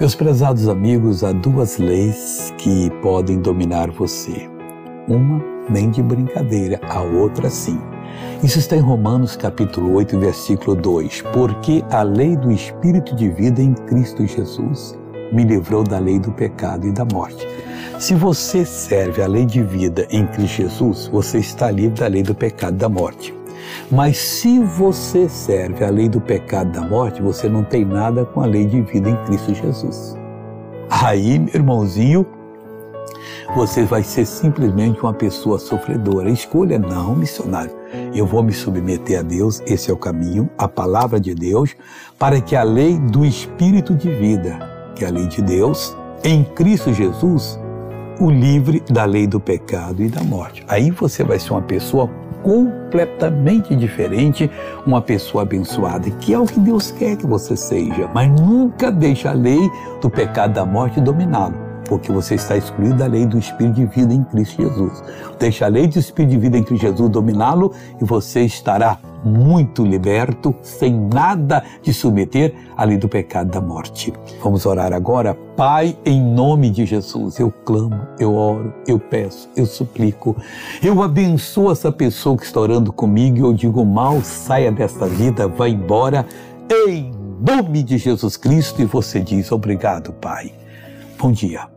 Meus prezados amigos, há duas leis que podem dominar você. Uma nem de brincadeira, a outra sim. Isso está em Romanos capítulo 8, versículo 2. Porque a lei do Espírito de vida em Cristo Jesus me livrou da lei do pecado e da morte. Se você serve a lei de vida em Cristo Jesus, você está livre da lei do pecado e da morte. Mas se você serve a lei do pecado da morte, você não tem nada com a lei de vida em Cristo Jesus. Aí, meu irmãozinho, você vai ser simplesmente uma pessoa sofredora. Escolha não, missionário. Eu vou me submeter a Deus, esse é o caminho, a palavra de Deus, para que a lei do Espírito de vida, que é a lei de Deus, em Cristo Jesus, o livre da lei do pecado e da morte. Aí você vai ser uma pessoa completamente diferente, uma pessoa abençoada, que é o que Deus quer que você seja, mas nunca deixe a lei do pecado da morte dominá-lo porque você está excluído da lei do Espírito de vida em Cristo Jesus. Deixa a lei do Espírito de vida em Cristo Jesus dominá-lo e você estará muito liberto, sem nada de submeter à lei do pecado da morte. Vamos orar agora. Pai, em nome de Jesus, eu clamo, eu oro, eu peço, eu suplico. Eu abençoo essa pessoa que está orando comigo e eu digo mal, saia desta vida, vá embora, em nome de Jesus Cristo. E você diz obrigado, Pai. Bom dia.